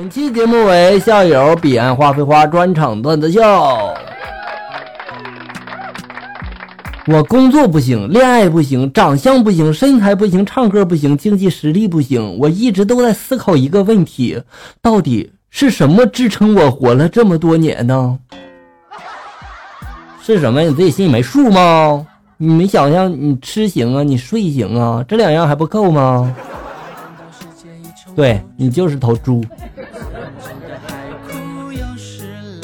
本期节目为校友彼岸花飞花专场段子秀。我工作不行，恋爱不行，长相不行，身材不行，唱歌不行，经济实力不行。我一直都在思考一个问题：到底是什么支撑我活了这么多年呢？是什么？你自己心里没数吗？你没想想，你吃行啊，你睡行啊，这两样还不够吗？对你就是头猪。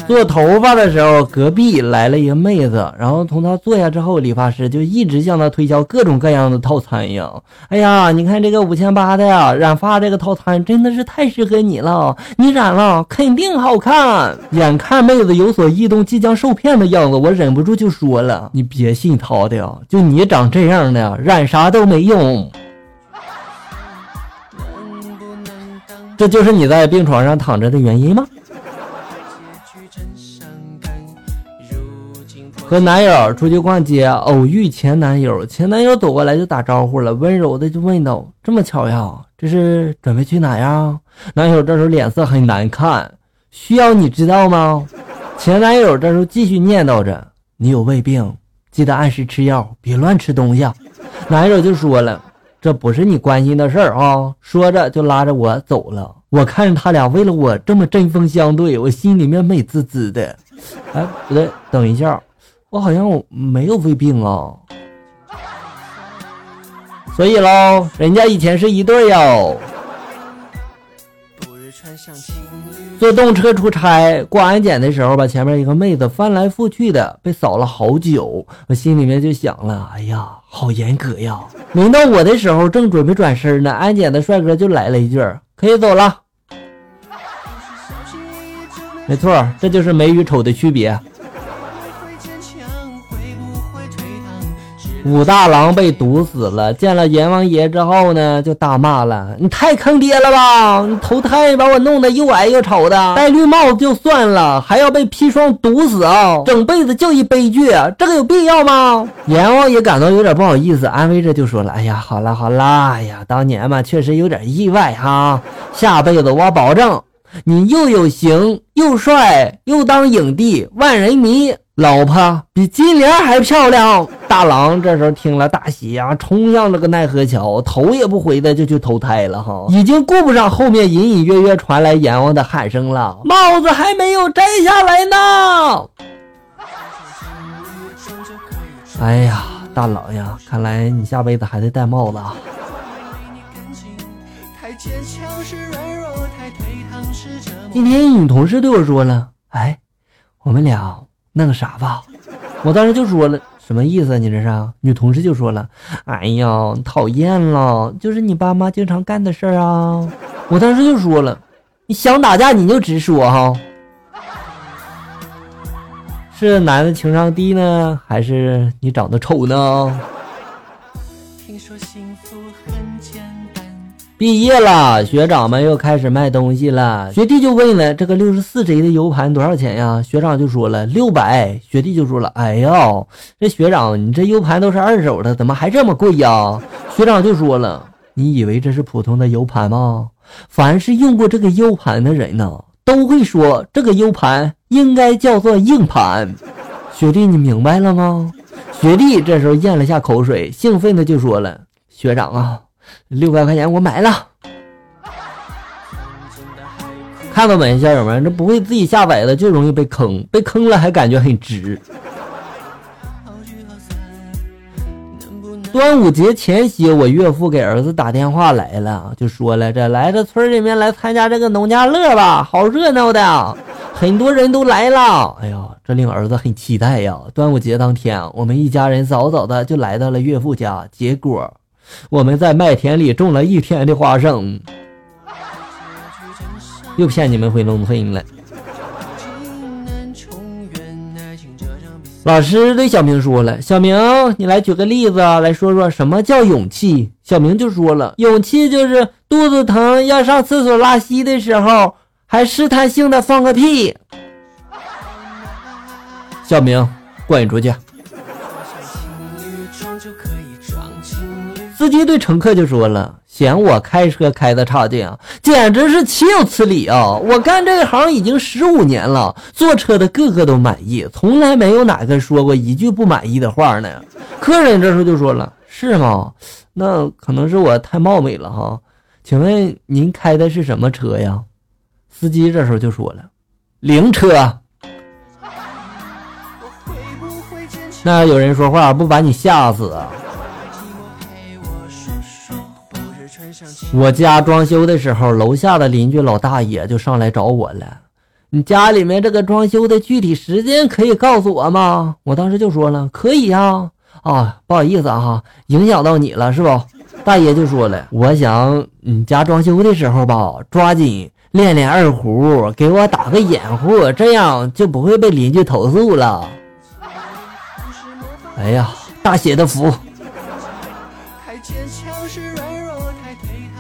做头发的时候，隔壁来了一个妹子，然后从她坐下之后，理发师就一直向她推销各种各样的套餐呀。哎呀，你看这个五千八的呀，染发这个套餐真的是太适合你了，你染了肯定好看。眼看妹子有所异动，即将受骗的样子，我忍不住就说了：“你别信她的呀，就你长这样的，染啥都没用。”这就是你在病床上躺着的原因吗？和男友出去逛街，偶遇前男友，前男友走过来就打招呼了，温柔的就问道：“这么巧呀，这是准备去哪呀？”男友这时候脸色很难看，需要你知道吗？前男友这时候继续念叨着：“你有胃病，记得按时吃药，别乱吃东西。”男友就说了：“这不是你关心的事儿啊！”说着就拉着我走了。我看着他俩为了我这么针锋相对，我心里面美滋滋的。哎，不对，等一下。我好像没有胃病啊，所以喽，人家以前是一对哟。坐动车出差过安检的时候吧，前面一个妹子翻来覆去的被扫了好久，我心里面就想了，哎呀，好严格呀。轮到我的时候，正准备转身呢，安检的帅哥就来了一句：“可以走了。”没错，这就是美与丑的区别。武大郎被毒死了，见了阎王爷之后呢，就大骂了：“你太坑爹了吧！你投胎把我弄得又矮又丑的，戴绿帽子就算了，还要被砒霜毒死啊！整辈子就一悲剧，这个有必要吗？”阎王爷感到有点不好意思，安慰着就说了：“哎呀，好了好了，哎呀，当年嘛确实有点意外哈，下辈子我保证你又有型又帅又当影帝，万人迷。”老婆比金莲还漂亮。大郎这时候听了大喜呀，冲向这个奈何桥，头也不回的就去投胎了哈，已经顾不上后面隐隐约约传来阎王的喊声了，帽子还没有摘下来呢。哎呀，大郎呀，看来你下辈子还得戴帽子啊。今天女同事对我说了，哎，我们俩。弄啥吧？我当时就说了，什么意思？你这是？女同事就说了，哎呀，讨厌了，就是你爸妈经常干的事儿啊。我当时就说了，你想打架你就直说哈。是男的情商低呢，还是你长得丑呢？听说幸福毕业了，学长们又开始卖东西了。学弟就问了：“这个六十四 G 的 U 盘多少钱呀？”学长就说了：“六百。”学弟就说了：“哎呀，这学长，你这 U 盘都是二手的，怎么还这么贵呀？”学长就说了：“你以为这是普通的 U 盘吗？凡是用过这个 U 盘的人呢，都会说这个 U 盘应该叫做硬盘。”学弟，你明白了吗？学弟这时候咽了下口水，兴奋的就说了：“学长啊！”六百块钱我买了，看到没，校友们，这不会自己下载的就容易被坑，被坑了还感觉很值。端午节前夕，我岳父给儿子打电话来了，就说了：“这来这村里面来参加这个农家乐吧，好热闹的，很多人都来了。”哎呀，这令儿子很期待呀。端午节当天，我们一家人早早的就来到了岳父家，结果。我们在麦田里种了一天的花生，又骗你们回农村了。老师对小明说了：“小明，你来举个例子，来说说什么叫勇气。”小明就说了：“勇气就是肚子疼要上厕所拉稀的时候，还试探性的放个屁。”小明，滚出去！司机对乘客就说了：“嫌我开车开的差劲啊，简直是岂有此理啊！我干这一行已经十五年了，坐车的个个都满意，从来没有哪个说过一句不满意的话呢。客人这时候就说了：“是吗？那可能是我太冒昧了哈。请问您开的是什么车呀？”司机这时候就说了：“灵车。”那有人说话不把你吓死啊？我家装修的时候，楼下的邻居老大爷就上来找我了。你家里面这个装修的具体时间可以告诉我吗？我当时就说了，可以呀。啊，不好意思啊，影响到你了是不？大爷就说了，我想你家装修的时候吧，抓紧练练二胡，给我打个掩护，这样就不会被邻居投诉了。哎呀，大写的福！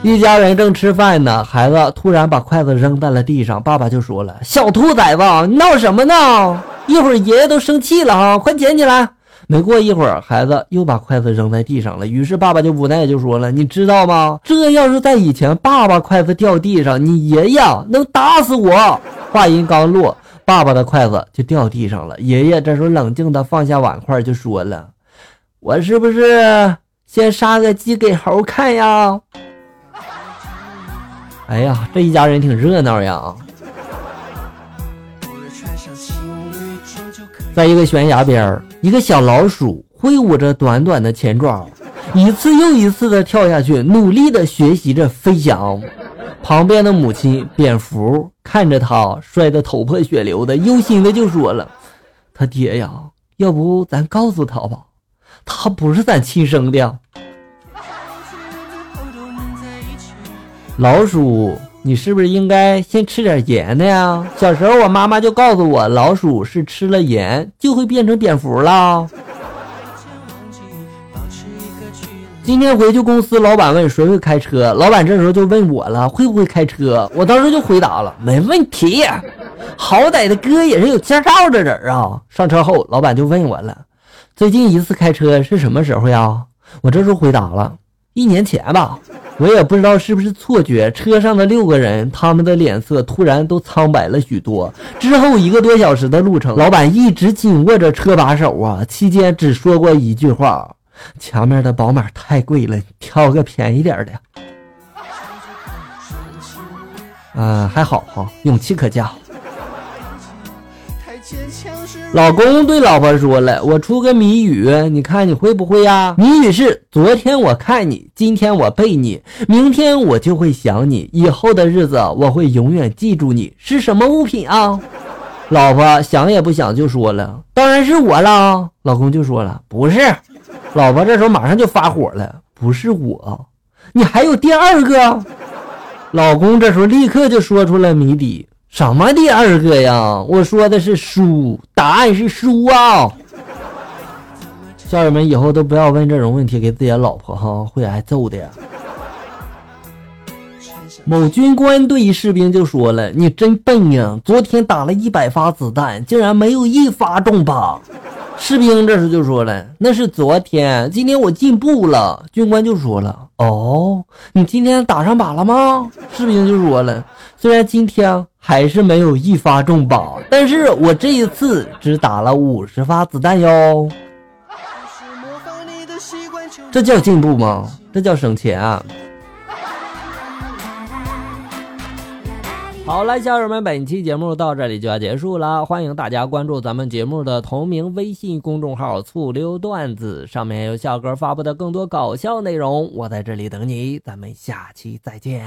一家人正吃饭呢，孩子突然把筷子扔在了地上，爸爸就说了：“小兔崽子，你闹什么呢？一会儿爷爷都生气了啊，快捡起来！”没过一会儿，孩子又把筷子扔在地上了，于是爸爸就无奈就说了：“你知道吗？这要是在以前，爸爸筷子掉地上，你爷爷能打死我。”话音刚落。爸爸的筷子就掉地上了，爷爷这时候冷静地放下碗筷，就说了：“我是不是先杀个鸡给猴看呀？”哎呀，这一家人挺热闹呀！在一个悬崖边一个小老鼠挥舞着短短的前爪，一次又一次地跳下去，努力地学习着飞翔。旁边的母亲蝙蝠看着他摔得头破血流的，忧心的就说了：“他爹呀，要不咱告诉他吧，他不是咱亲生的。”老鼠，你是不是应该先吃点盐的呀？小时候我妈妈就告诉我，老鼠是吃了盐就会变成蝙蝠了。今天回去公司，老板问谁会开车，老板这时候就问我了，会不会开车？我当时就回答了，没问题。好歹的哥也是有驾照的人啊。上车后，老板就问我了，最近一次开车是什么时候呀？我这时候回答了，一年前吧。我也不知道是不是错觉，车上的六个人，他们的脸色突然都苍白了许多。之后一个多小时的路程，老板一直紧握着车把手啊，期间只说过一句话。前面的宝马太贵了，挑个便宜点的。啊，还好哈，勇气可嘉。老公对老婆说了：“我出个谜语，你看你会不会呀？谜语是：昨天我看你，今天我背你，明天我就会想你，以后的日子我会永远记住你。是什么物品啊？”老婆想也不想就说了：“当然是我了。”老公就说了：“不是。”老婆这时候马上就发火了，不是我，你还有第二个？老公这时候立刻就说出了谜底：什么第二个呀？我说的是书，答案是书啊！家人们以后都不要问这种问题给自己的老婆哈，会挨揍的呀。某军官对一士兵就说了：“你真笨呀，昨天打了一百发子弹，竟然没有一发中靶。”士兵这时就说了：“那是昨天，今天我进步了。”军官就说了：“哦，你今天打上靶了吗？”士兵就说了：“虽然今天还是没有一发中靶，但是我这一次只打了五十发子弹哟。”这叫进步吗？这叫省钱啊。好了，小友们，本期节目到这里就要结束了。欢迎大家关注咱们节目的同名微信公众号“醋溜段子”，上面有笑哥发布的更多搞笑内容。我在这里等你，咱们下期再见。